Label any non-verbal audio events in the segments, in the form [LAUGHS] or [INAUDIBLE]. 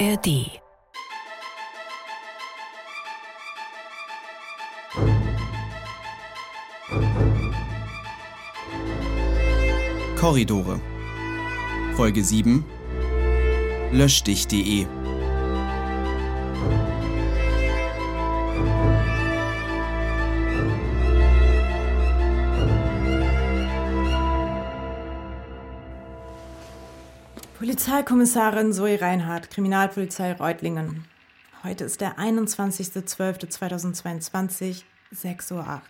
ARD Korridore. Folge 7 Löschdich.de Polizeikommissarin Zoe Reinhardt, Kriminalpolizei Reutlingen. Heute ist der 21.12.2022, 6.08 Uhr.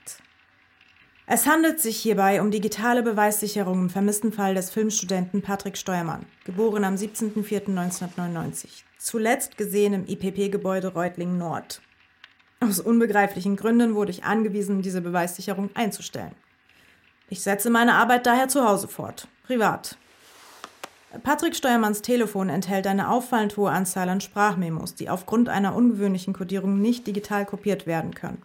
Es handelt sich hierbei um digitale Beweissicherung im vermissten Fall des Filmstudenten Patrick Steuermann, geboren am 17.04.1999, zuletzt gesehen im IPP-Gebäude Reutlingen Nord. Aus unbegreiflichen Gründen wurde ich angewiesen, diese Beweissicherung einzustellen. Ich setze meine Arbeit daher zu Hause fort, privat. Patrick Steuermanns Telefon enthält eine auffallend hohe Anzahl an Sprachmemos, die aufgrund einer ungewöhnlichen Kodierung nicht digital kopiert werden können.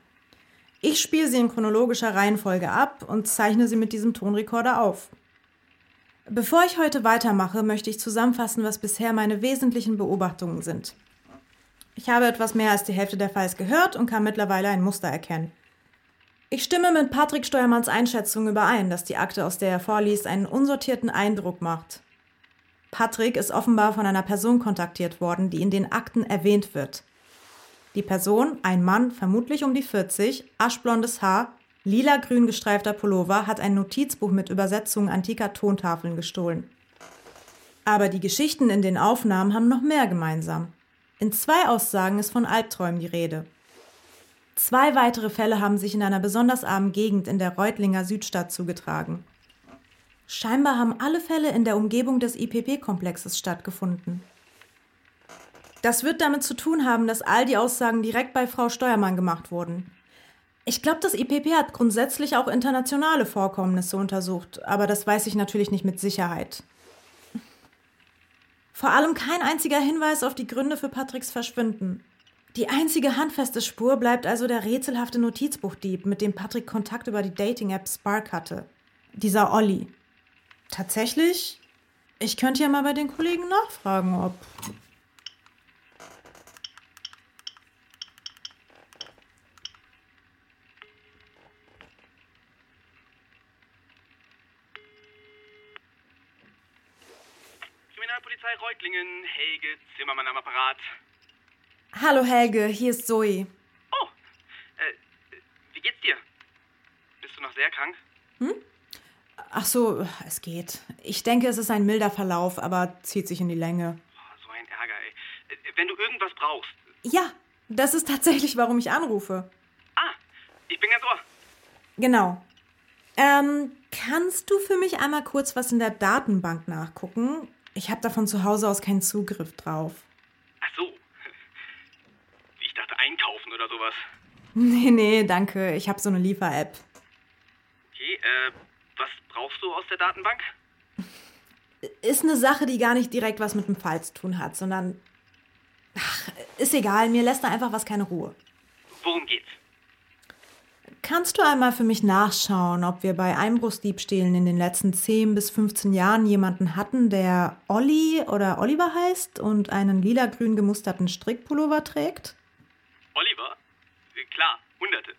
Ich spiele sie in chronologischer Reihenfolge ab und zeichne sie mit diesem Tonrekorder auf. Bevor ich heute weitermache, möchte ich zusammenfassen, was bisher meine wesentlichen Beobachtungen sind. Ich habe etwas mehr als die Hälfte der Files gehört und kann mittlerweile ein Muster erkennen. Ich stimme mit Patrick Steuermanns Einschätzung überein, dass die Akte, aus der er vorliest, einen unsortierten Eindruck macht. Patrick ist offenbar von einer Person kontaktiert worden, die in den Akten erwähnt wird. Die Person, ein Mann, vermutlich um die 40, aschblondes Haar, lila-grün gestreifter Pullover, hat ein Notizbuch mit Übersetzungen antiker Tontafeln gestohlen. Aber die Geschichten in den Aufnahmen haben noch mehr gemeinsam. In zwei Aussagen ist von Albträumen die Rede. Zwei weitere Fälle haben sich in einer besonders armen Gegend in der Reutlinger Südstadt zugetragen. Scheinbar haben alle Fälle in der Umgebung des IPP-Komplexes stattgefunden. Das wird damit zu tun haben, dass all die Aussagen direkt bei Frau Steuermann gemacht wurden. Ich glaube, das IPP hat grundsätzlich auch internationale Vorkommnisse untersucht, aber das weiß ich natürlich nicht mit Sicherheit. Vor allem kein einziger Hinweis auf die Gründe für Patricks Verschwinden. Die einzige handfeste Spur bleibt also der rätselhafte Notizbuchdieb, mit dem Patrick Kontakt über die Dating-App Spark hatte. Dieser Olli. Tatsächlich? Ich könnte ja mal bei den Kollegen nachfragen, ob. Kriminalpolizei Reutlingen, Helge Zimmermann am Apparat. Hallo Helge, hier ist Zoe. Oh, äh, wie geht's dir? Bist du noch sehr krank? Ach so, es geht. Ich denke, es ist ein milder Verlauf, aber zieht sich in die Länge. Oh, so ein Ärger, ey. Wenn du irgendwas brauchst. Ja, das ist tatsächlich, warum ich anrufe. Ah, ich bin ganz ohr. Genau. Ähm, kannst du für mich einmal kurz was in der Datenbank nachgucken? Ich habe da von zu Hause aus keinen Zugriff drauf. Ach so. [LAUGHS] Ich dachte einkaufen oder sowas. Nee, nee, danke. Ich habe so eine Liefer-App. Okay, äh, was brauchst du aus der Datenbank? Ist eine Sache, die gar nicht direkt was mit dem Fall zu tun hat, sondern. Ach, ist egal, mir lässt da einfach was keine Ruhe. Worum geht's? Kannst du einmal für mich nachschauen, ob wir bei Einbruchsdiebstählen in den letzten 10 bis 15 Jahren jemanden hatten, der Olli oder Oliver heißt und einen lila-grün gemusterten Strickpullover trägt? Oliver? Äh, Klar, Hunderte.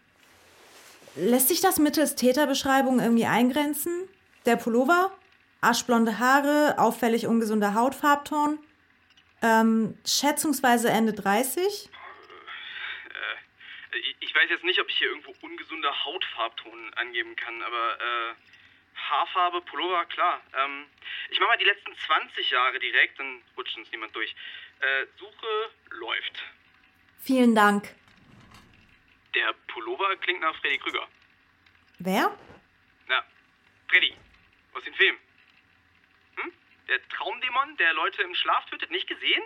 Lässt sich das mittels Täterbeschreibung irgendwie eingrenzen? Der Pullover? Aschblonde Haare, auffällig ungesunder Hautfarbton? Ähm, schätzungsweise Ende 30? Äh, ich- Ich weiß jetzt nicht, ob ich hier irgendwo ungesunder Hautfarbton angeben kann, aber äh, Haarfarbe, Pullover, klar. Ähm, ich mache mal die letzten 20 Jahre direkt, dann rutscht uns niemand durch. Äh, Suche läuft. Vielen Dank. Der Pullover klingt nach Freddy Krüger. Wer? Na, Freddy. Aus dem Film. Hm? Der Traumdämon, der Leute im Schlaf tötet, nicht gesehen?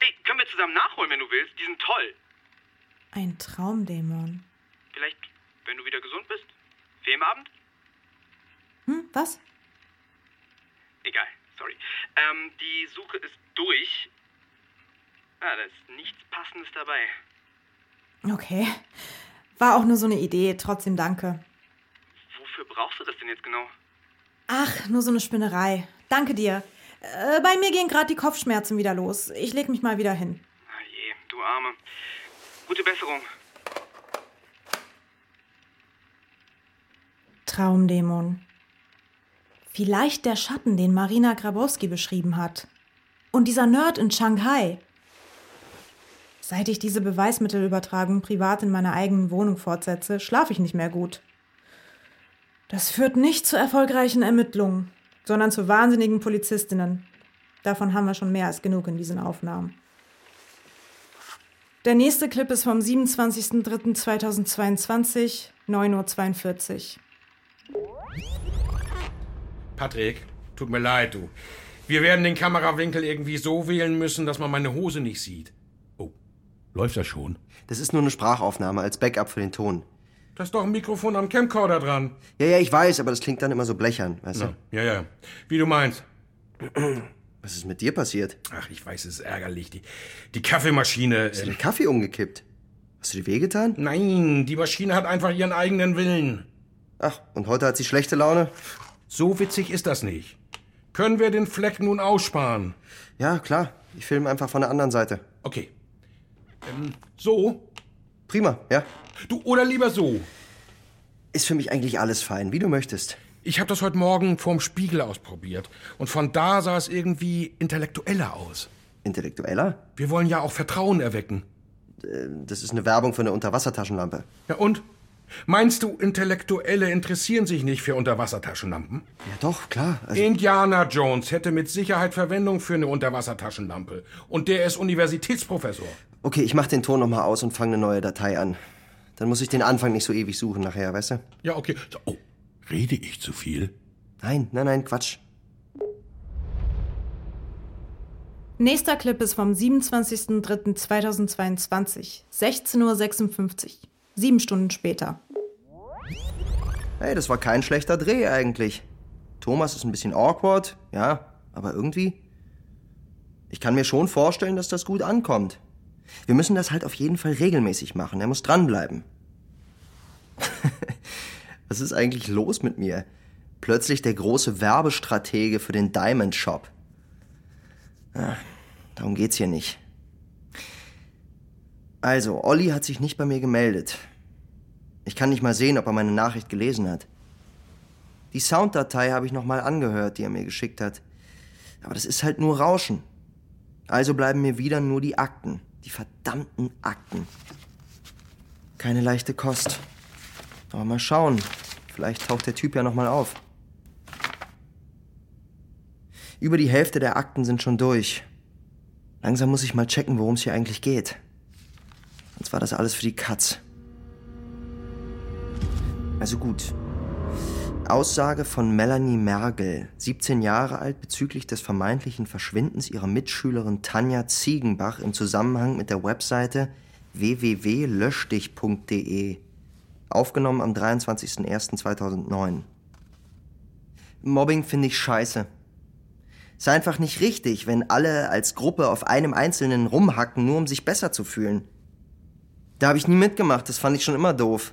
Ey, können wir zusammen nachholen, wenn du willst. Die sind toll. Ein Traumdämon. Vielleicht, wenn du wieder gesund bist? Filmabend? Hm, was? Egal, sorry. Ähm, die Suche ist durch. Ah, da ist nichts Passendes dabei. Okay. War auch nur so eine Idee, trotzdem danke. Wofür brauchst du das denn jetzt genau? Ach, nur so eine Spinnerei. Danke dir. Äh, bei mir gehen gerade die Kopfschmerzen wieder los. Ich leg mich mal wieder hin. Ah je, du Arme. Gute Besserung. Traumdämon. Vielleicht der Schatten, den Marina Grabowski beschrieben hat. Und dieser Nerd in Shanghai. Seit ich diese Beweismittelübertragung privat in meiner eigenen Wohnung fortsetze, schlafe ich nicht mehr gut. Das führt nicht zu erfolgreichen Ermittlungen, sondern zu wahnsinnigen Polizistinnen. Davon haben wir schon mehr als genug in diesen Aufnahmen. Der nächste Clip ist vom 27.03.2022, 9.42 Uhr. Patrick, tut mir leid, du. Wir werden den Kamerawinkel irgendwie so wählen müssen, dass man meine Hose nicht sieht. Läuft das schon? Das ist nur eine Sprachaufnahme als Backup für den Ton. Da ist doch ein Mikrofon am Camcorder dran. Ja, ja, ich weiß, aber das klingt dann immer so blechern, weißt Ja, ja, ja. Wie du meinst. du? Was ist mit dir passiert? Ach, ich weiß, es ist ärgerlich. Die, die Kaffeemaschine. Ist Äh, der Kaffee umgekippt? Hast du dir wehgetan? nein, die Maschine hat einfach ihren eigenen Willen. Ach, und heute hat sie schlechte Laune? So witzig ist das nicht. Können wir den Fleck nun aussparen? Ja, klar. Ich filme einfach von der anderen Seite. Okay. Ähm, so? Prima, ja. Du, oder lieber so. Ist für mich eigentlich alles fein, wie du möchtest. Ich habe das heute Morgen vorm Spiegel ausprobiert. Und von da sah es irgendwie intellektueller aus. Intellektueller? Wir wollen ja auch Vertrauen erwecken. Das ist eine Werbung für eine Unterwassertaschenlampe. Ja, und? Meinst du, Intellektuelle interessieren sich nicht für Unterwassertaschenlampen? Ja, doch, klar. Also, Indiana Jones hätte mit Sicherheit Verwendung für eine Unterwassertaschenlampe. Und der ist Universitätsprofessor. okay, ich mach den Ton nochmal aus und fange eine neue Datei an. Dann muss ich den Anfang nicht so ewig suchen nachher, weißt du? Ja, okay. So, Oh, rede ich zu viel? Nein, nein, nein, Quatsch. Nächster Clip ist vom 27.03.2022, 16.56 Uhr. Sieben Stunden später. Hey, das war kein schlechter Dreh eigentlich. Thomas ist ein bisschen awkward, ja, aber irgendwie. Ich kann mir schon vorstellen, dass das gut ankommt. Wir müssen das halt auf jeden Fall regelmäßig machen. Er muss dranbleiben. [LAUGHS] Was ist eigentlich los mit mir? Plötzlich der große Werbestratege für den Diamond Shop. Ah, darum geht's hier nicht. Also, Olli hat sich nicht bei mir gemeldet. Ich kann nicht mal sehen, ob er meine Nachricht gelesen hat. Die Sounddatei habe ich nochmal angehört, die er mir geschickt hat. Aber das ist halt nur Rauschen. Also bleiben mir wieder nur die Akten. Die verdammten Akten. Keine leichte Kost. Aber mal schauen. Vielleicht taucht der Typ ja nochmal auf. Über die Hälfte der Akten sind schon durch. Langsam muss ich mal checken, worum es hier eigentlich geht. Sonst war das alles für die Katz. Also gut. Aussage von Melanie Mergel, 17 Jahre alt, bezüglich des vermeintlichen Verschwindens ihrer Mitschülerin Tanja Ziegenbach im Zusammenhang mit der Webseite www.löschdich.de. Aufgenommen am 23.01.2009. Mobbing finde ich scheiße. Ist einfach nicht richtig, wenn alle als Gruppe auf einem Einzelnen rumhacken, nur um sich besser zu fühlen. Da habe ich nie mitgemacht, das fand ich schon immer doof.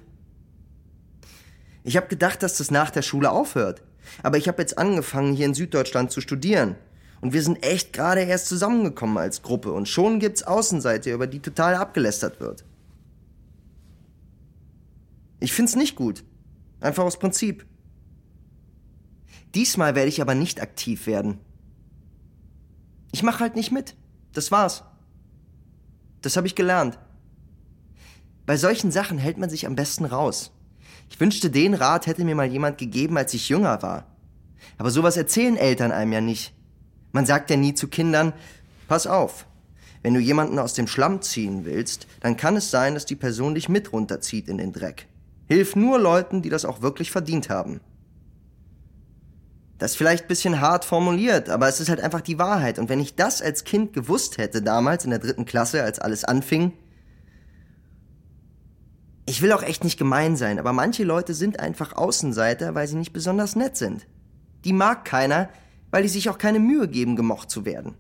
Ich habe gedacht, dass das nach der Schule aufhört. Aber ich habe jetzt angefangen, hier in Süddeutschland zu studieren. Und wir sind echt gerade erst zusammengekommen als Gruppe. Und schon gibt's Außenseite, über die total abgelästert wird. Ich find's nicht gut. Einfach aus Prinzip. Diesmal werde ich aber nicht aktiv werden. Ich mache halt nicht mit. Das war's. Das habe ich gelernt. Bei solchen Sachen hält man sich am besten raus. Ich wünschte, den Rat hätte mir mal jemand gegeben, als ich jünger war. Aber sowas erzählen Eltern einem ja nicht. Man sagt ja nie zu Kindern, pass auf, wenn du jemanden aus dem Schlamm ziehen willst, dann kann es sein, dass die Person dich mit runterzieht in den Dreck. Hilf nur Leuten, die das auch wirklich verdient haben. Das ist vielleicht ein bisschen hart formuliert, aber es ist halt einfach die Wahrheit. Und wenn ich das als Kind gewusst hätte, damals in der dritten Klasse, als alles anfing, ich will auch echt nicht gemein sein, aber manche Leute sind einfach Außenseiter, weil sie nicht besonders nett sind. Die mag keiner, weil die sich auch keine Mühe geben, gemocht zu werden.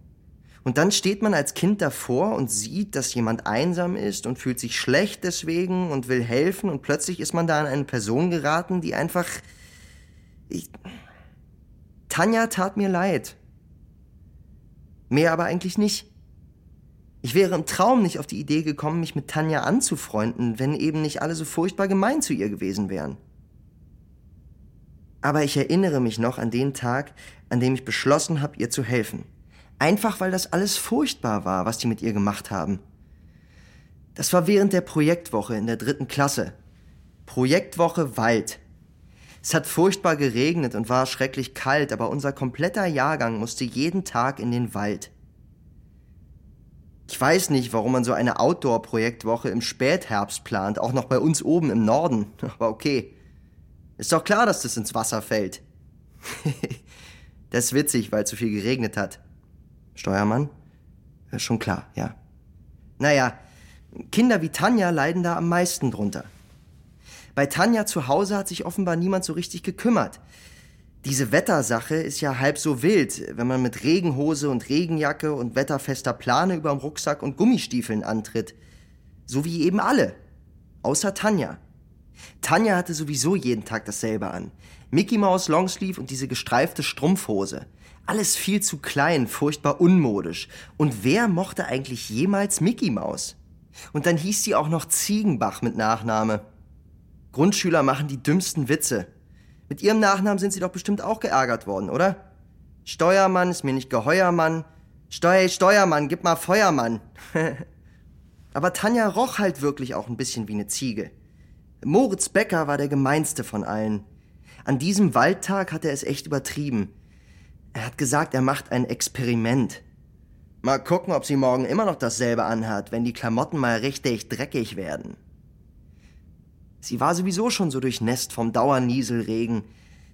Und dann steht man als Kind davor und sieht, dass jemand einsam ist und fühlt sich schlecht deswegen und will helfen und plötzlich ist man da an eine Person geraten, die einfach... Ich... Tanja tat mir leid. Mehr aber eigentlich nicht. Ich wäre im Traum nicht auf die Idee gekommen, mich mit Tanja anzufreunden, wenn eben nicht alle so furchtbar gemein zu ihr gewesen wären. Aber ich erinnere mich noch an den Tag, an dem ich beschlossen habe, ihr zu helfen. Einfach weil das alles furchtbar war, was die mit ihr gemacht haben. Das war während der Projektwoche in der dritten Klasse. Projektwoche Wald. Es hat furchtbar geregnet und war schrecklich kalt, aber unser kompletter Jahrgang musste jeden Tag in den Wald. Ich weiß nicht, warum man so eine Outdoor-Projektwoche im Spätherbst plant, auch noch bei uns oben im Norden. [LAUGHS] Aber okay. Ist doch klar, dass das ins Wasser fällt. [LAUGHS] das ist witzig, weil so viel geregnet hat. Steuermann? Ist schon klar, ja. Naja, Kinder wie Tanja leiden da am meisten drunter. Bei Tanja zu Hause hat sich offenbar niemand so richtig gekümmert. Diese Wettersache ist ja halb so wild, wenn man mit Regenhose und Regenjacke und wetterfester Plane überm Rucksack und Gummistiefeln antritt. So wie eben alle. Außer Tanja. Tanja hatte sowieso jeden Tag dasselbe an. Mickey Mouse Longsleeve und diese gestreifte Strumpfhose. Alles viel zu klein, furchtbar unmodisch. Und wer mochte eigentlich jemals Mickey Mouse? Und dann hieß sie auch noch Ziegenbach mit Nachname. Grundschüler machen die dümmsten Witze. Mit ihrem Nachnamen sind sie doch bestimmt auch geärgert worden, oder? Steuermann ist mir nicht Geheuermann. Steuer, Steuermann, gib mal Feuermann. [LAUGHS] Aber Tanja roch halt wirklich auch ein bisschen wie eine Ziege. Moritz Becker war der gemeinste von allen. An diesem Waldtag hat er es echt übertrieben. Er hat gesagt, er macht ein Experiment. Mal gucken, ob sie morgen immer noch dasselbe anhat, wenn die Klamotten mal richtig dreckig werden. Sie war sowieso schon so durchnässt vom Dauernieselregen,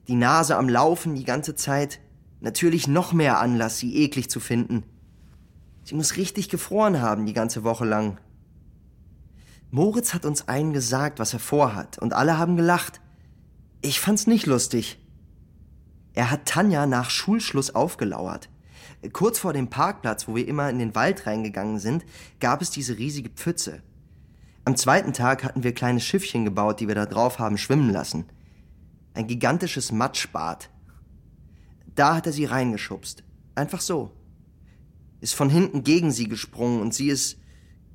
die Nase am Laufen die ganze Zeit. Natürlich noch mehr Anlass, sie eklig zu finden. Sie muss richtig gefroren haben die ganze Woche lang. Moritz hat uns allen gesagt, was er vorhat, und alle haben gelacht. Ich fand's nicht lustig. Er hat Tanja nach Schulschluss aufgelauert. Kurz vor dem Parkplatz, wo wir immer in den Wald reingegangen sind, gab es diese riesige Pfütze. Am zweiten Tag hatten wir kleine Schiffchen gebaut, die wir da drauf haben schwimmen lassen. Ein gigantisches Matschbad. Da hat er sie reingeschubst. Einfach so. Ist von hinten gegen sie gesprungen und sie ist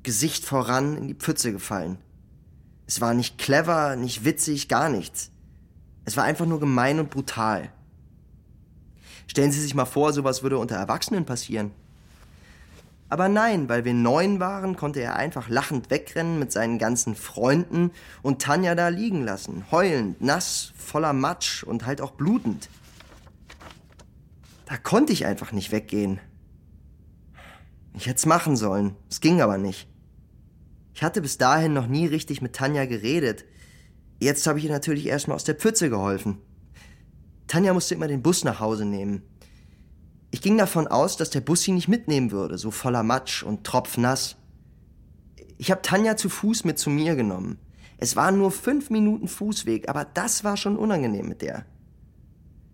Gesicht voran in die Pfütze gefallen. Es war nicht clever, nicht witzig, gar nichts. Es war einfach nur gemein und brutal. Stellen Sie sich mal vor, sowas würde unter Erwachsenen passieren. Aber nein, weil wir neun waren, konnte er einfach lachend wegrennen mit seinen ganzen Freunden und Tanja da liegen lassen, heulend, nass, voller Matsch und halt auch blutend. Da konnte ich einfach nicht weggehen. Ich hätte es machen sollen, es ging aber nicht. Ich hatte bis dahin noch nie richtig mit Tanja geredet. Jetzt habe ich ihr natürlich erstmal aus der Pfütze geholfen. Tanja musste immer den Bus nach Hause nehmen. Ich ging davon aus, dass der Bus sie nicht mitnehmen würde, so voller Matsch und tropfnass. Ich habe Tanja zu Fuß mit zu mir genommen. Es waren nur fünf Minuten Fußweg, aber das war schon unangenehm mit der.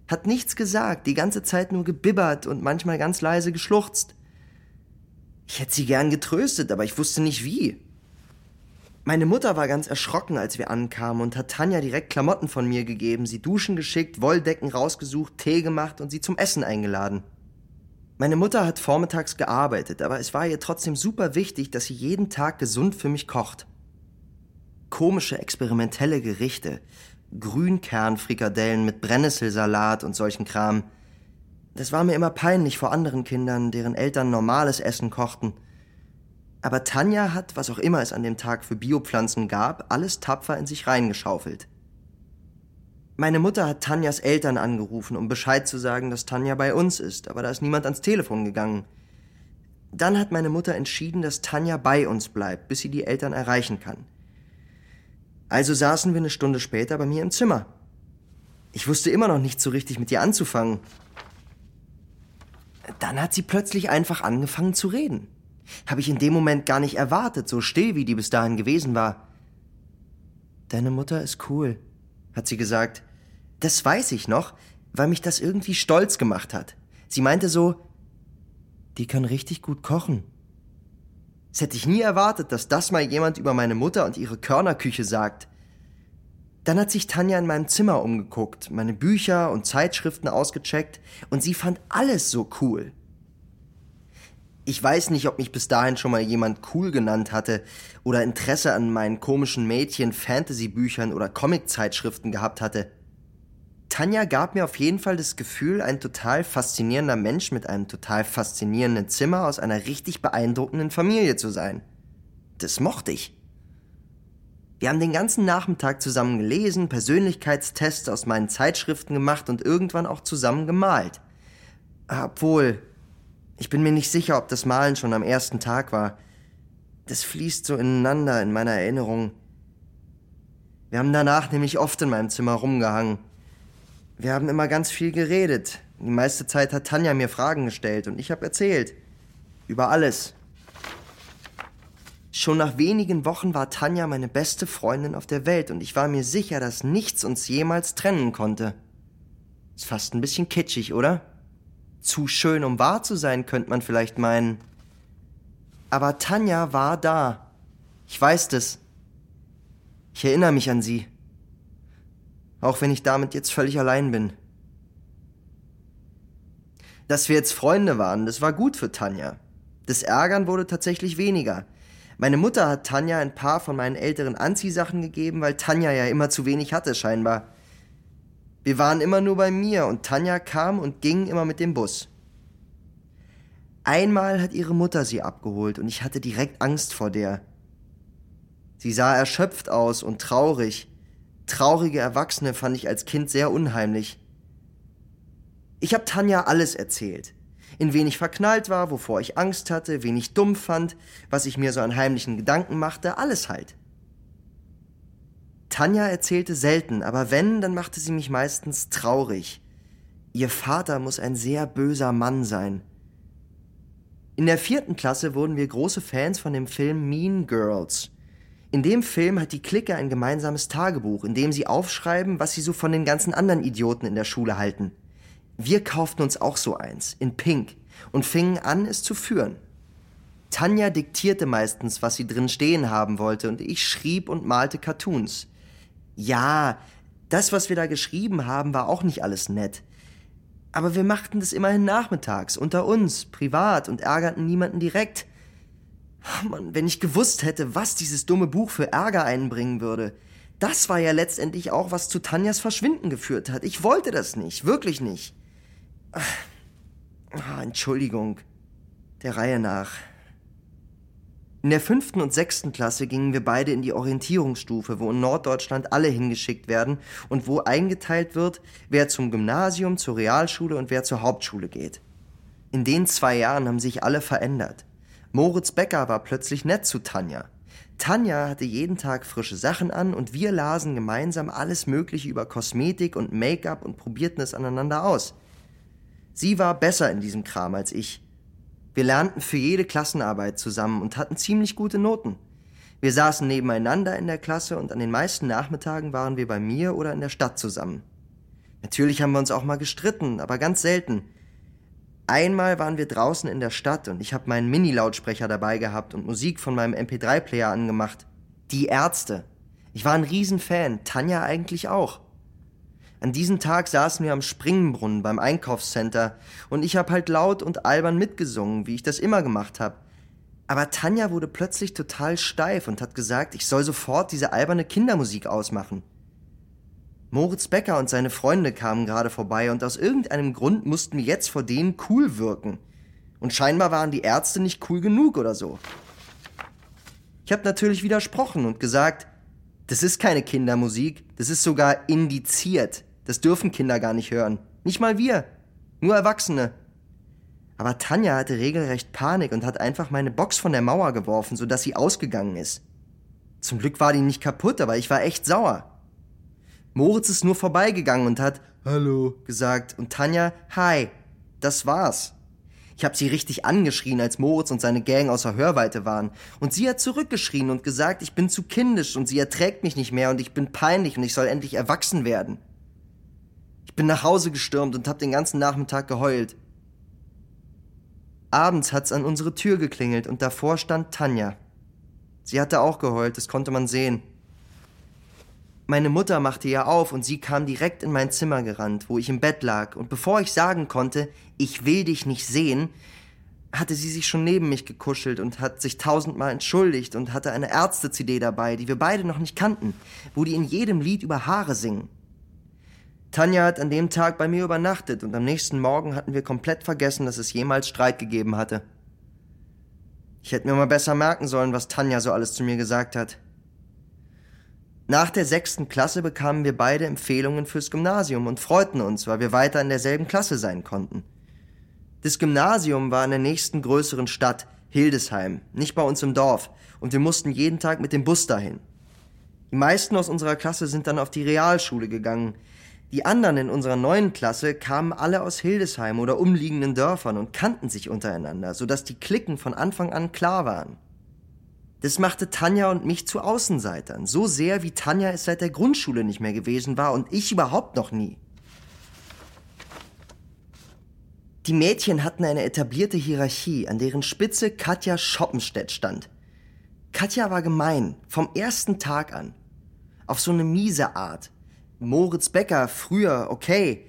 Hat nichts gesagt, die ganze Zeit nur gebibbert und manchmal ganz leise geschluchzt. Ich hätte sie gern getröstet, aber ich wusste nicht wie. Meine Mutter war ganz erschrocken, als wir ankamen und hat Tanja direkt Klamotten von mir gegeben, sie duschen geschickt, Wolldecken rausgesucht, Tee gemacht und sie zum Essen eingeladen. Meine Mutter hat vormittags gearbeitet, aber es war ihr trotzdem super wichtig, dass sie jeden Tag gesund für mich kocht. Komische experimentelle Gerichte, Grünkernfrikadellen mit Brennnesselsalat und solchen Kram. Das war mir immer peinlich vor anderen Kindern, deren Eltern normales Essen kochten – aber Tanja hat, was auch immer es an dem Tag für Biopflanzen gab, alles tapfer in sich reingeschaufelt. Meine Mutter hat Tanjas Eltern angerufen, um Bescheid zu sagen, dass Tanja bei uns ist, aber da ist niemand ans Telefon gegangen. Dann hat meine Mutter entschieden, dass Tanja bei uns bleibt, bis sie die Eltern erreichen kann. Also saßen wir eine Stunde später bei mir im Zimmer. Ich wusste immer noch nicht so richtig mit ihr anzufangen. Dann hat sie plötzlich einfach angefangen zu reden. Habe ich in dem Moment gar nicht erwartet, so still wie die bis dahin gewesen war. Deine Mutter ist cool, hat sie gesagt. Das weiß ich noch, weil mich das irgendwie stolz gemacht hat. Sie meinte so, die kann richtig gut kochen. Das hätte ich nie erwartet, dass das mal jemand über meine Mutter und ihre Körnerküche sagt. Dann hat sich Tanja in meinem Zimmer umgeguckt, meine Bücher und Zeitschriften ausgecheckt und sie fand alles so cool. Ich weiß nicht, ob mich bis dahin schon mal jemand cool genannt hatte oder Interesse an meinen komischen Mädchen, Fantasy-Büchern oder Comic-Zeitschriften gehabt hatte. Tanja gab mir auf jeden Fall das Gefühl, ein total faszinierender Mensch mit einem total faszinierenden Zimmer aus einer richtig beeindruckenden Familie zu sein. Das mochte ich. Wir haben den ganzen Nachmittag zusammen gelesen, Persönlichkeitstests aus meinen Zeitschriften gemacht und irgendwann auch zusammen gemalt. Obwohl, ich bin mir nicht sicher, ob das Malen schon am ersten Tag war. Das fließt so ineinander in meiner Erinnerung. Wir haben danach nämlich oft in meinem Zimmer rumgehangen. Wir haben immer ganz viel geredet. Die meiste Zeit hat Tanja mir Fragen gestellt und ich habe erzählt. Über alles. Schon nach wenigen Wochen war Tanja meine beste Freundin auf der Welt und ich war mir sicher, dass nichts uns jemals trennen konnte. Ist fast ein bisschen kitschig, oder? Zu schön, um wahr zu sein, könnte man vielleicht meinen. Aber Tanja war da. Ich weiß das. Ich erinnere mich an sie. Auch wenn ich damit jetzt völlig allein bin. Dass wir jetzt Freunde waren, das war gut für Tanja. Das Ärgern wurde tatsächlich weniger. Meine Mutter hat Tanja ein paar von meinen älteren Anziehsachen gegeben, weil Tanja ja immer zu wenig hatte, scheinbar. Wir waren immer nur bei mir und Tanja kam und ging immer mit dem Bus. Einmal hat ihre Mutter sie abgeholt und ich hatte direkt Angst vor der. Sie sah erschöpft aus und traurig. Traurige Erwachsene fand ich als Kind sehr unheimlich. Ich habe Tanja alles erzählt. In wen ich verknallt war, wovor ich Angst hatte, wen ich dumm fand, was ich mir so an heimlichen Gedanken machte, alles halt. Tanja erzählte selten, aber wenn, dann machte sie mich meistens traurig. Ihr Vater muss ein sehr böser Mann sein. In der vierten Klasse wurden wir große Fans von dem Film Mean Girls. In dem Film hat die Clique ein gemeinsames Tagebuch, in dem sie aufschreiben, was sie so von den ganzen anderen Idioten in der Schule halten. Wir kauften uns auch so eins, in Pink, und fingen an, es zu führen. Tanja diktierte meistens, was sie drin stehen haben wollte, und ich schrieb und malte Cartoons. Ja, das, was wir da geschrieben haben, war auch nicht alles nett. Aber wir machten das immerhin nachmittags, unter uns, privat, und ärgerten niemanden direkt. Mann, wenn ich gewusst hätte, was dieses dumme Buch für Ärger einbringen würde. Das war ja letztendlich auch, was zu Tanjas Verschwinden geführt hat. Ich wollte das nicht, wirklich nicht. Ach, Entschuldigung. Der Reihe nach. In der fünften und sechsten Klasse gingen wir beide in die Orientierungsstufe, wo in Norddeutschland alle hingeschickt werden und wo eingeteilt wird, wer zum Gymnasium, zur Realschule und wer zur Hauptschule geht. In den zwei Jahren haben sich alle verändert. Moritz Becker war plötzlich nett zu Tanja. Tanja hatte jeden Tag frische Sachen an und wir lasen gemeinsam alles Mögliche über Kosmetik und Make-up und probierten es aneinander aus. Sie war besser in diesem Kram als ich. Wir lernten für jede Klassenarbeit zusammen und hatten ziemlich gute Noten. Wir saßen nebeneinander in der Klasse und an den meisten Nachmittagen waren wir bei mir oder in der Stadt zusammen. Natürlich haben wir uns auch mal gestritten, aber ganz selten. Einmal waren wir draußen in der Stadt und ich habe meinen Mini-Lautsprecher dabei gehabt und Musik von meinem MP3-Player angemacht. Die Ärzte. Ich war ein Riesenfan, Tanja eigentlich auch. An diesem Tag saßen wir am Springbrunnen beim Einkaufscenter und ich habe halt laut und albern mitgesungen, wie ich das immer gemacht habe. Aber Tanja wurde plötzlich total steif und hat gesagt, ich soll sofort diese alberne Kindermusik ausmachen. Moritz Becker und seine Freunde kamen gerade vorbei und aus irgendeinem Grund mussten wir jetzt vor denen cool wirken. Und scheinbar waren die Ärzte nicht cool genug oder so. Ich habe natürlich widersprochen und gesagt, das ist keine Kindermusik, das ist sogar indiziert. Das dürfen Kinder gar nicht hören. Nicht mal wir, nur Erwachsene. Aber Tanja hatte regelrecht Panik und hat einfach meine Box von der Mauer geworfen, sodass sie ausgegangen ist. Zum Glück war die nicht kaputt, aber ich war echt sauer. Moritz ist nur vorbeigegangen und hat Hallo gesagt und Tanja Hi. Das war's. Ich hab sie richtig angeschrien, als Moritz und seine Gang außer Hörweite waren. Und sie hat zurückgeschrien und gesagt, ich bin zu kindisch und sie erträgt mich nicht mehr und ich bin peinlich und ich soll endlich erwachsen werden. Ich bin nach Hause gestürmt und hab den ganzen Nachmittag geheult. Abends hat's an unsere Tür geklingelt und davor stand Tanja. Sie hatte auch geheult, das konnte man sehen. Meine Mutter machte ja auf und sie kam direkt in mein Zimmer gerannt, wo ich im Bett lag, und bevor ich sagen konnte, ich will dich nicht sehen, hatte sie sich schon neben mich gekuschelt und hat sich tausendmal entschuldigt und hatte eine Ärzte-CD dabei, die wir beide noch nicht kannten, wo die in jedem Lied über Haare singen. Tanja hat an dem Tag bei mir übernachtet und am nächsten Morgen hatten wir komplett vergessen, dass es jemals Streit gegeben hatte. Ich hätte mir mal besser merken sollen, was Tanja so alles zu mir gesagt hat. Nach der sechsten Klasse bekamen wir beide Empfehlungen fürs Gymnasium und freuten uns, weil wir weiter in derselben Klasse sein konnten. Das Gymnasium war in der nächsten größeren Stadt, Hildesheim, nicht bei uns im Dorf, und wir mussten jeden Tag mit dem Bus dahin. Die meisten aus unserer Klasse sind dann auf die Realschule gegangen. Die anderen in unserer neuen Klasse kamen alle aus Hildesheim oder umliegenden Dörfern und kannten sich untereinander, sodass die Klicken von Anfang an klar waren. Das machte Tanja und mich zu Außenseitern, so sehr wie Tanja es seit der Grundschule nicht mehr gewesen war und ich überhaupt noch nie. Die Mädchen hatten eine etablierte Hierarchie, an deren Spitze Katja Schoppenstedt stand. Katja war gemein, vom ersten Tag an. Auf so eine miese Art. Moritz Becker, früher, okay.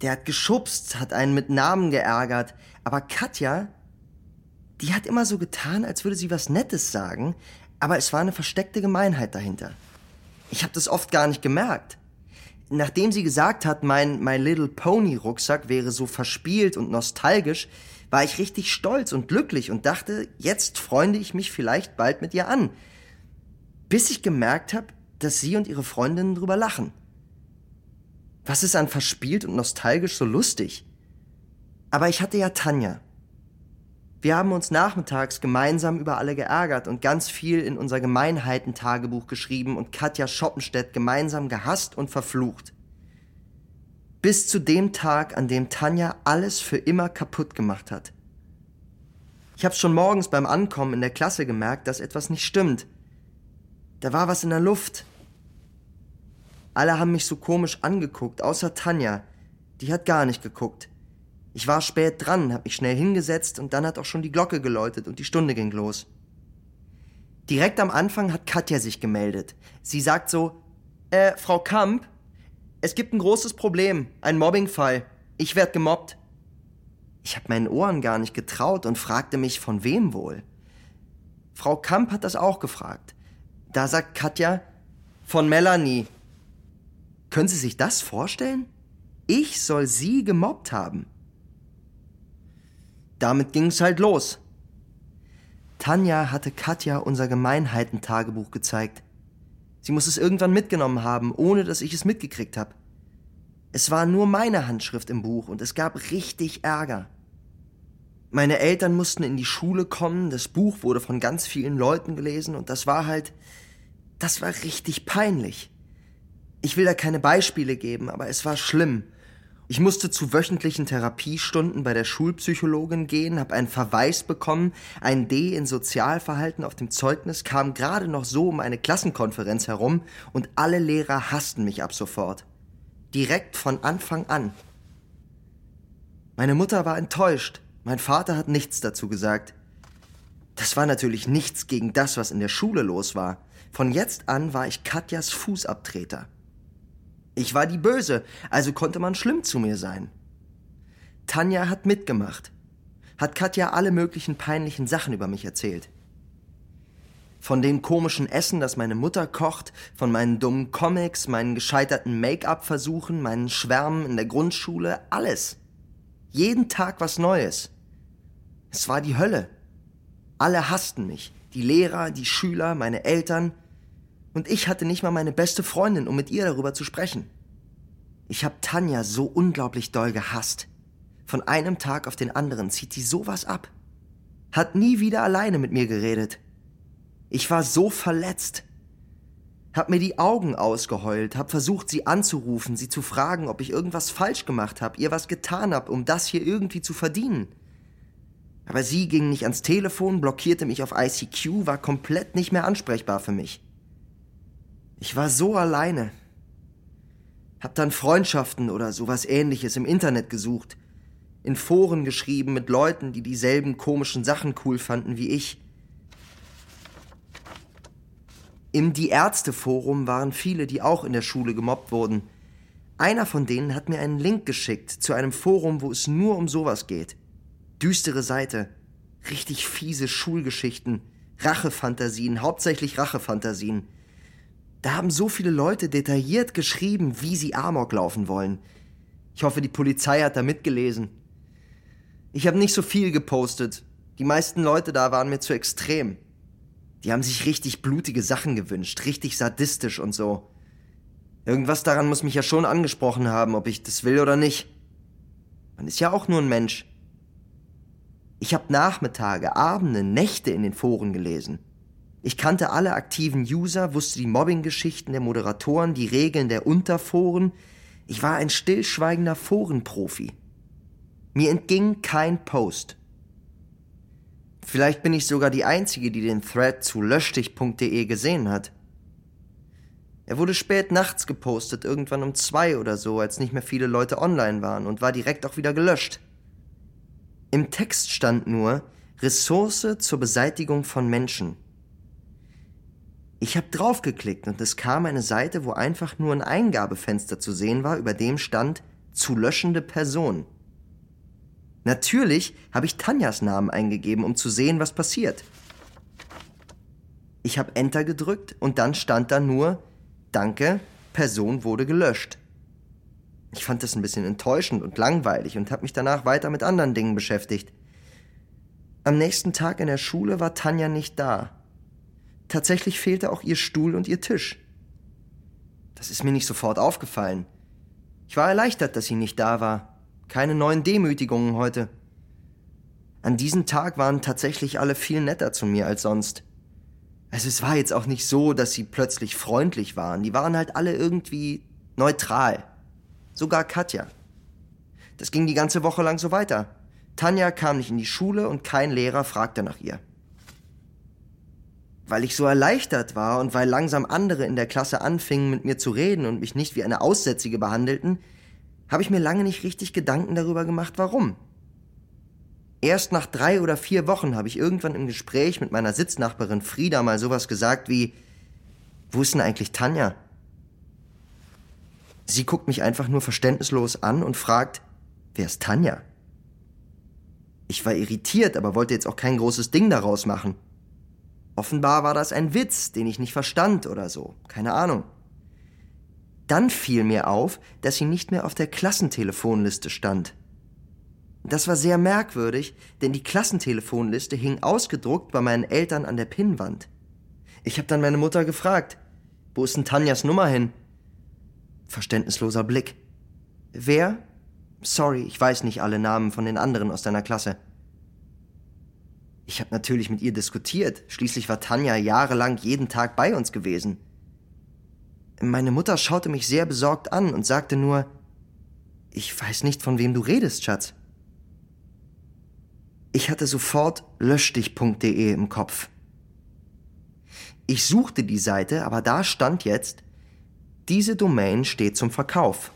Der hat geschubst, hat einen mit Namen geärgert. Aber Katja, die hat immer so getan, als würde sie was Nettes sagen, aber es war eine versteckte Gemeinheit dahinter. Ich habe das oft gar nicht gemerkt nachdem sie gesagt hat, mein My Little Pony Rucksack wäre so verspielt und nostalgisch, war ich richtig stolz und glücklich und dachte, jetzt freunde ich mich vielleicht bald mit ihr an. Bis ich gemerkt habe, dass sie und ihre Freundinnen drüber lachen. Was ist an verspielt und nostalgisch so lustig? Aber ich hatte ja Tanja. Wir haben uns nachmittags gemeinsam über alle geärgert und ganz viel in unser Gemeinheiten-Tagebuch geschrieben und Katja Schoppenstedt gemeinsam gehasst und verflucht. Bis zu dem Tag, an dem Tanja alles für immer kaputt gemacht hat. Ich hab's schon morgens beim Ankommen in der Klasse gemerkt, dass etwas nicht stimmt. Da war was in der Luft. Alle haben mich so komisch angeguckt, außer Tanja. Die hat gar nicht geguckt. Ich war spät dran, hab mich schnell hingesetzt und dann hat auch schon die Glocke geläutet und die Stunde ging los. Direkt am Anfang hat Katja sich gemeldet. Sie sagt so, äh, Frau Kamp, es gibt ein großes Problem, ein Mobbingfall. Ich werd gemobbt. Ich hab meinen Ohren gar nicht getraut und fragte mich, von wem wohl. Frau Kamp hat das auch gefragt. Da sagt Katja, von Melanie. Können Sie sich das vorstellen? Ich soll sie gemobbt haben damit ging's halt los. Tanja hatte Katja unser Gemeinheiten-Tagebuch gezeigt. Sie muss es irgendwann mitgenommen haben, ohne dass ich es mitgekriegt habe. Es war nur meine Handschrift im Buch und es gab richtig Ärger. Meine Eltern mussten in die Schule kommen, das Buch wurde von ganz vielen Leuten gelesen und das war halt, das war richtig peinlich. Ich will da keine Beispiele geben, aber es war schlimm ich musste zu wöchentlichen Therapiestunden bei der Schulpsychologin gehen, habe einen Verweis bekommen, ein D in Sozialverhalten auf dem Zeugnis, kam gerade noch so um eine Klassenkonferenz herum und alle Lehrer hassten mich ab sofort. Direkt von Anfang an. Meine Mutter war enttäuscht, mein Vater hat nichts dazu gesagt. Das war natürlich nichts gegen das, was in der Schule los war. Von jetzt an war ich Katjas Fußabtreter. Ich war die Böse, also konnte man schlimm zu mir sein. Tanja hat mitgemacht, hat Katja alle möglichen peinlichen Sachen über mich erzählt. Von dem komischen Essen, das meine Mutter kocht, von meinen dummen Comics, meinen gescheiterten Make-up-Versuchen, meinen Schwärmen in der Grundschule, alles. Jeden Tag was Neues. Es war die Hölle. Alle hassten mich. Die Lehrer, die Schüler, meine Eltern, und ich hatte nicht mal meine beste Freundin, um mit ihr darüber zu sprechen. Ich hab Tanja so unglaublich doll gehasst. Von einem Tag auf den anderen zieht sie sowas ab. Hat nie wieder alleine mit mir geredet. Ich war so verletzt. Hab mir die Augen ausgeheult, hab versucht, sie anzurufen, sie zu fragen, ob ich irgendwas falsch gemacht hab, ihr was getan hab, um das hier irgendwie zu verdienen. Aber sie ging nicht ans Telefon, blockierte mich auf ICQ, war komplett nicht mehr ansprechbar für mich. Ich war so alleine. Hab dann Freundschaften oder sowas ähnliches im Internet gesucht. In Foren geschrieben mit Leuten, die dieselben komischen Sachen cool fanden wie ich. Im Die Ärzte Forum waren viele, die auch in der Schule gemobbt wurden. Einer von denen hat mir einen Link geschickt zu einem Forum, wo es nur um sowas geht. Düstere Seite. Richtig fiese Schulgeschichten, Rachefantasien, hauptsächlich Rachefantasien. Da haben so viele Leute detailliert geschrieben, wie sie Amok laufen wollen. Ich hoffe, die Polizei hat da mitgelesen. Ich habe nicht so viel gepostet. Die meisten Leute da waren mir zu extrem. Die haben sich richtig blutige Sachen gewünscht, richtig sadistisch und so. Irgendwas daran muss mich ja schon angesprochen haben, ob ich das will oder nicht. Man ist ja auch nur ein Mensch. Ich habe Nachmittage, Abende, Nächte in den Foren gelesen. Ich kannte alle aktiven User, wusste die Mobbing-Geschichten der Moderatoren, die Regeln der Unterforen. Ich war ein stillschweigender Forenprofi. Mir entging kein Post. Vielleicht bin ich sogar die Einzige, die den Thread zu löschdich.de gesehen hat. Er wurde spät nachts gepostet, irgendwann um zwei oder so, als nicht mehr viele Leute online waren und war direkt auch wieder gelöscht. Im Text stand nur Ressource zur Beseitigung von Menschen. Ich habe draufgeklickt und es kam eine Seite, wo einfach nur ein Eingabefenster zu sehen war, über dem stand zu löschende Person. Natürlich habe ich Tanjas Namen eingegeben, um zu sehen, was passiert. Ich habe Enter gedrückt und dann stand da nur Danke, Person wurde gelöscht. Ich fand das ein bisschen enttäuschend und langweilig und habe mich danach weiter mit anderen Dingen beschäftigt. Am nächsten Tag in der Schule war Tanja nicht da. Tatsächlich fehlte auch ihr Stuhl und ihr Tisch. Das ist mir nicht sofort aufgefallen. Ich war erleichtert, dass sie nicht da war. Keine neuen Demütigungen heute. An diesem Tag waren tatsächlich alle viel netter zu mir als sonst. Also es war jetzt auch nicht so, dass sie plötzlich freundlich waren. Die waren halt alle irgendwie neutral. Sogar Katja. Das ging die ganze Woche lang so weiter. Tanja kam nicht in die Schule und kein Lehrer fragte nach ihr. Weil ich so erleichtert war und weil langsam andere in der Klasse anfingen, mit mir zu reden und mich nicht wie eine Aussätzige behandelten, habe ich mir lange nicht richtig Gedanken darüber gemacht, warum. Erst nach drei oder vier Wochen habe ich irgendwann im Gespräch mit meiner Sitznachbarin Frieda mal sowas gesagt wie, wo ist denn eigentlich Tanja? Sie guckt mich einfach nur verständnislos an und fragt, wer ist Tanja? Ich war irritiert, aber wollte jetzt auch kein großes Ding daraus machen. Offenbar war das ein Witz, den ich nicht verstand oder so. Keine Ahnung. Dann fiel mir auf, dass sie nicht mehr auf der Klassentelefonliste stand. Das war sehr merkwürdig, denn die Klassentelefonliste hing ausgedruckt bei meinen Eltern an der Pinnwand. Ich habe dann meine Mutter gefragt, wo ist denn Tanjas Nummer hin? Verständnisloser Blick. Wer? Sorry, ich weiß nicht alle Namen von den anderen aus deiner Klasse. Ich habe natürlich mit ihr diskutiert. Schließlich war Tanja jahrelang jeden Tag bei uns gewesen. Meine Mutter schaute mich sehr besorgt an und sagte nur, ich weiß nicht, von wem du redest, Schatz. Ich hatte sofort löschdich.de im Kopf. Ich suchte die Seite, aber da stand jetzt, diese Domain steht zum Verkauf.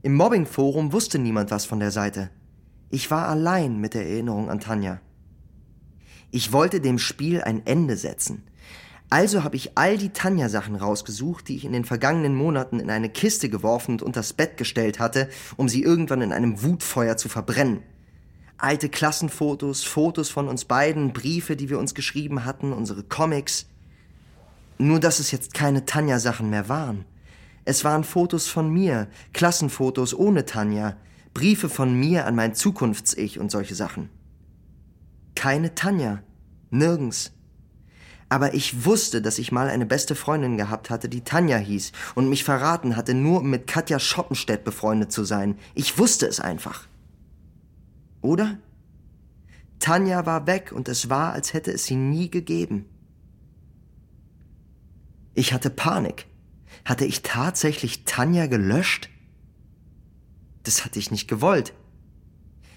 Im Mobbingforum wusste niemand was von der Seite. Ich war allein mit der Erinnerung an Tanja. Ich wollte dem Spiel ein Ende setzen. Also habe ich all die Tanja-Sachen rausgesucht, die ich in den vergangenen Monaten in eine Kiste geworfen und unters Bett gestellt hatte, um sie irgendwann in einem Wutfeuer zu verbrennen. Alte Klassenfotos, Fotos von uns beiden, Briefe, die wir uns geschrieben hatten, unsere Comics. Nur dass es jetzt keine Tanja-Sachen mehr waren. Es waren Fotos von mir, Klassenfotos ohne Tanja, Briefe von mir an mein Zukunfts-Ich und solche Sachen. Keine Tanja. Nirgends. Aber ich wusste, dass ich mal eine beste Freundin gehabt hatte, die Tanja hieß und mich verraten hatte, nur um mit Katja Schoppenstedt befreundet zu sein. Ich wusste es einfach. Oder? Tanja war weg und es war, als hätte es sie nie gegeben. Ich hatte Panik. Hatte ich tatsächlich Tanja gelöscht? Das hatte ich nicht gewollt.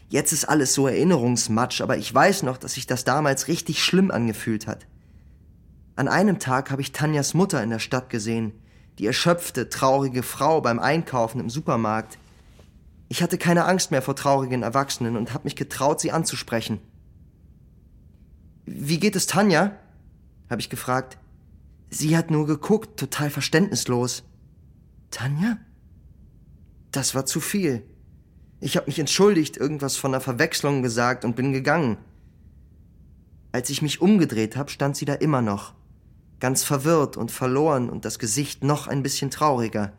Jetzt ist alles so Erinnerungsmatsch, aber ich weiß noch, dass sich das damals richtig schlimm angefühlt hat. An einem Tag habe ich Tanjas Mutter in der Stadt gesehen, die erschöpfte, traurige Frau beim Einkaufen im Supermarkt. Ich hatte keine Angst mehr vor traurigen Erwachsenen und habe mich getraut, sie anzusprechen. Wie geht es Tanja? habe ich gefragt. Sie hat nur geguckt, total verständnislos. Tanja? Das war zu viel. Ich habe mich entschuldigt, irgendwas von einer Verwechslung gesagt und bin gegangen. Als ich mich umgedreht habe, stand sie da immer noch. Ganz verwirrt und verloren und das Gesicht noch ein bisschen trauriger.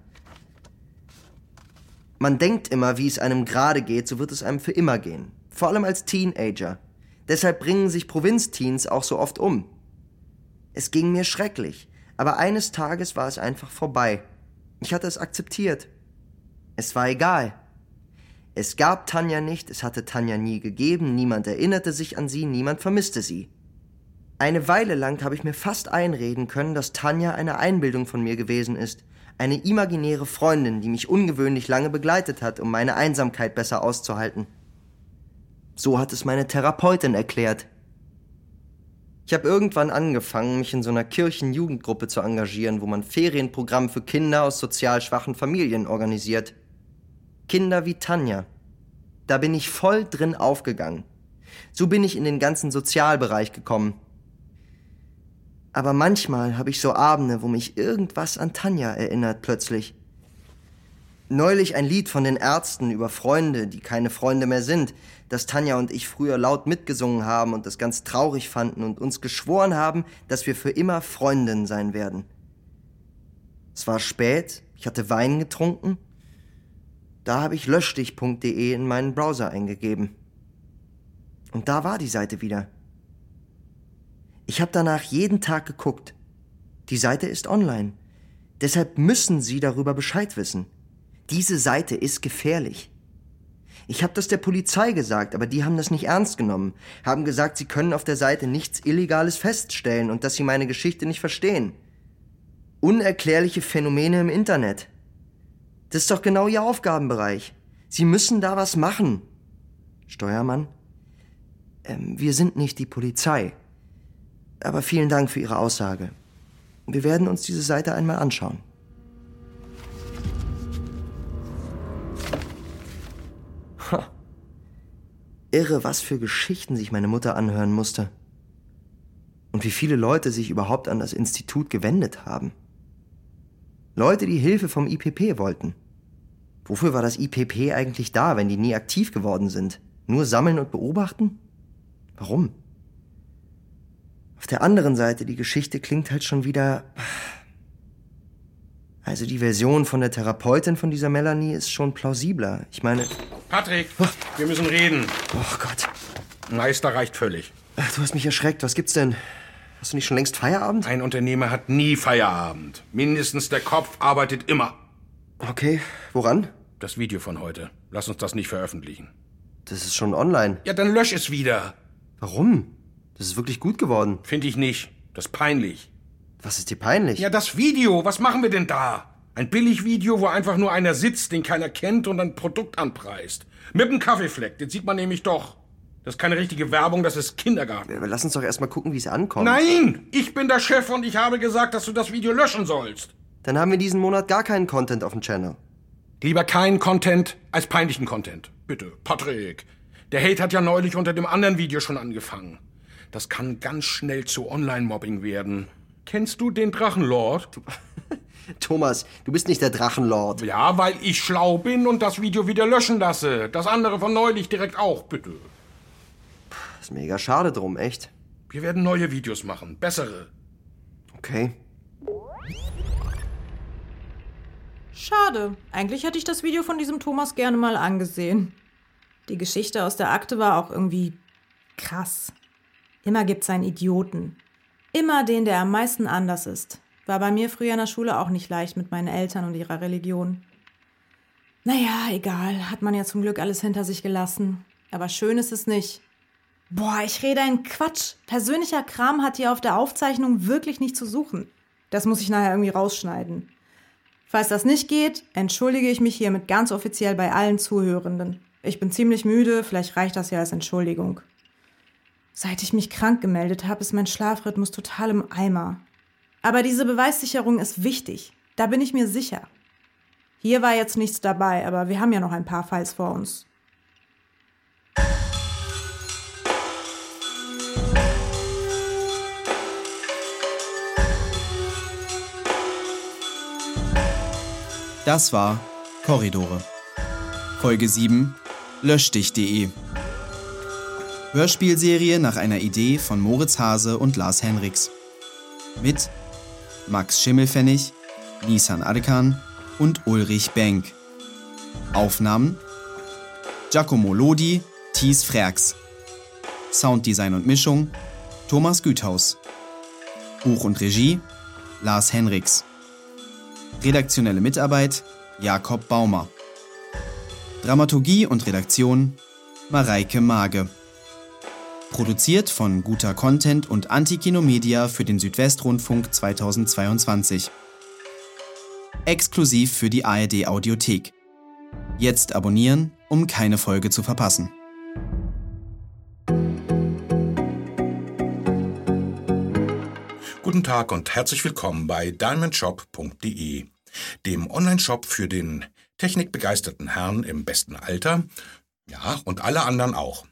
Man denkt immer, wie es einem gerade geht, so wird es einem für immer gehen. Vor allem als Teenager. Deshalb bringen sich Provinzteens auch so oft um. Es ging mir schrecklich, aber eines Tages war es einfach vorbei. Ich hatte es akzeptiert. Es war egal. Es gab Tanja nicht, es hatte Tanja nie gegeben, niemand erinnerte sich an sie, niemand vermisste sie. Eine Weile lang habe ich mir fast einreden können, dass Tanja eine Einbildung von mir gewesen ist, eine imaginäre Freundin, die mich ungewöhnlich lange begleitet hat, um meine Einsamkeit besser auszuhalten. So hat es meine Therapeutin erklärt. Ich habe irgendwann angefangen, mich in so einer Kirchenjugendgruppe zu engagieren, wo man Ferienprogramm für Kinder aus sozial schwachen Familien organisiert. Kinder wie Tanja. Da bin ich voll drin aufgegangen. So bin ich in den ganzen Sozialbereich gekommen. Aber manchmal habe ich so Abende, wo mich irgendwas an Tanja erinnert plötzlich. Neulich ein Lied von den Ärzten über Freunde, die keine Freunde mehr sind, das Tanja und ich früher laut mitgesungen haben und das ganz traurig fanden und uns geschworen haben, dass wir für immer Freundinnen sein werden. Es war spät, ich hatte Wein getrunken. Da habe ich löschdich.de in meinen Browser eingegeben. Und da war die Seite wieder. Ich habe danach jeden Tag geguckt. Die Seite ist online. Deshalb müssen Sie darüber Bescheid wissen. Diese Seite ist gefährlich. Ich habe das der Polizei gesagt, aber die haben das nicht ernst genommen, haben gesagt, sie können auf der Seite nichts Illegales feststellen und dass sie meine Geschichte nicht verstehen. Unerklärliche Phänomene im Internet. Das ist doch genau Ihr Aufgabenbereich. Sie müssen da was machen. Steuermann? Ähm, wir sind nicht die Polizei. Aber vielen Dank für Ihre Aussage. Wir werden uns diese Seite einmal anschauen. Ha. Irre, was für Geschichten sich meine Mutter anhören musste. Und wie viele Leute sich überhaupt an das Institut gewendet haben. Leute, die Hilfe vom IPP wollten. Wofür war das IPP eigentlich da, wenn die nie aktiv geworden sind? Nur sammeln und beobachten? Warum? Auf der anderen Seite, die Geschichte klingt halt schon wieder. Also die Version von der Therapeutin von dieser Melanie ist schon plausibler. Ich meine. Patrick, wir müssen reden. Oh Gott. Meister reicht völlig. Ach, du hast mich erschreckt. Was gibt's denn? Hast du nicht schon längst Feierabend? Ein Unternehmer hat nie Feierabend. Mindestens der Kopf arbeitet immer. Okay, woran? Das Video von heute. Lass uns das nicht veröffentlichen. Das ist schon online. Ja, dann lösch es wieder. Warum? Das ist wirklich gut geworden. Finde ich nicht. Das ist peinlich. Was ist dir peinlich? Ja, das Video. Was machen wir denn da? Ein Billigvideo, wo einfach nur einer sitzt, den keiner kennt und ein Produkt anpreist. Mit einem Kaffeefleck. Den sieht man nämlich doch. Das ist keine richtige Werbung, das ist Kindergarten. Aber lass uns doch erstmal gucken, wie es ankommt. Nein! Ich bin der Chef und ich habe gesagt, dass du das Video löschen sollst. Dann haben wir diesen Monat gar keinen Content auf dem Channel. Lieber keinen Content als peinlichen Content. Bitte, Patrick. Der Hate hat ja neulich unter dem anderen Video schon angefangen. Das kann ganz schnell zu Online-Mobbing werden. Kennst du den Drachenlord? [LAUGHS] Thomas, du bist nicht der Drachenlord. Ja, weil ich schlau bin und das Video wieder löschen lasse. Das andere von neulich direkt auch, bitte. Ist mega schade drum, echt. Wir werden neue Videos machen, bessere. Okay. Schade. Eigentlich hätte ich das Video von diesem Thomas gerne mal angesehen. Die Geschichte aus der Akte war auch irgendwie krass. Immer gibt's einen Idioten. Immer den, der am meisten anders ist. War bei mir früher in der Schule auch nicht leicht mit meinen Eltern und ihrer Religion. Naja, egal, hat man ja zum Glück alles hinter sich gelassen. Aber schön ist es nicht. Boah, ich rede einen Quatsch. Persönlicher Kram hat hier auf der Aufzeichnung wirklich nicht zu suchen. Das muss ich nachher irgendwie rausschneiden. Falls das nicht geht, entschuldige ich mich hiermit ganz offiziell bei allen Zuhörenden. Ich bin ziemlich müde, vielleicht reicht das ja als Entschuldigung. Seit ich mich krank gemeldet habe, ist mein Schlafrhythmus total im Eimer. Aber diese Beweissicherung ist wichtig. Da bin ich mir sicher. Hier war jetzt nichts dabei, aber wir haben ja noch ein paar Files vor uns. Das war Korridore. Folge 7 Löschdich.de Hörspielserie nach einer Idee von Moritz Hase und Lars Henriks. Mit Max Schimmelfennig, Nisan Arkan und Ulrich Benk. Aufnahmen Giacomo Lodi, Thies Frerks. Sounddesign und Mischung Thomas Güthaus. Buch und Regie Lars Henriks. Redaktionelle Mitarbeit Jakob Baumer. Dramaturgie und Redaktion Mareike Mage. Produziert von Guter Content und Antikino Media für den Südwestrundfunk 2022. Exklusiv für die ARD Audiothek. Jetzt abonnieren, um keine Folge zu verpassen. Guten Tag und herzlich willkommen bei diamondshop.de, dem Online-Shop für den technikbegeisterten Herrn im besten Alter, ja, und alle anderen auch.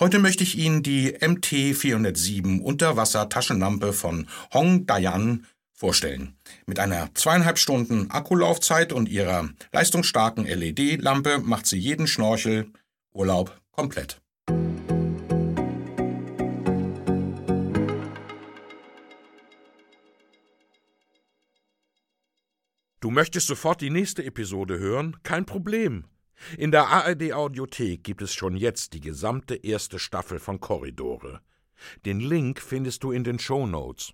Heute möchte ich Ihnen die MT407 Unterwasser-Taschenlampe von Hong Dayan vorstellen. Mit einer zweieinhalb Stunden Akkulaufzeit und ihrer leistungsstarken LED-Lampe macht sie jeden Schnorchel Urlaub komplett. Du möchtest sofort die nächste Episode hören? Kein Problem. In der ARD Audiothek gibt es schon jetzt die gesamte erste Staffel von Korridore. Den Link findest du in den Show Notes.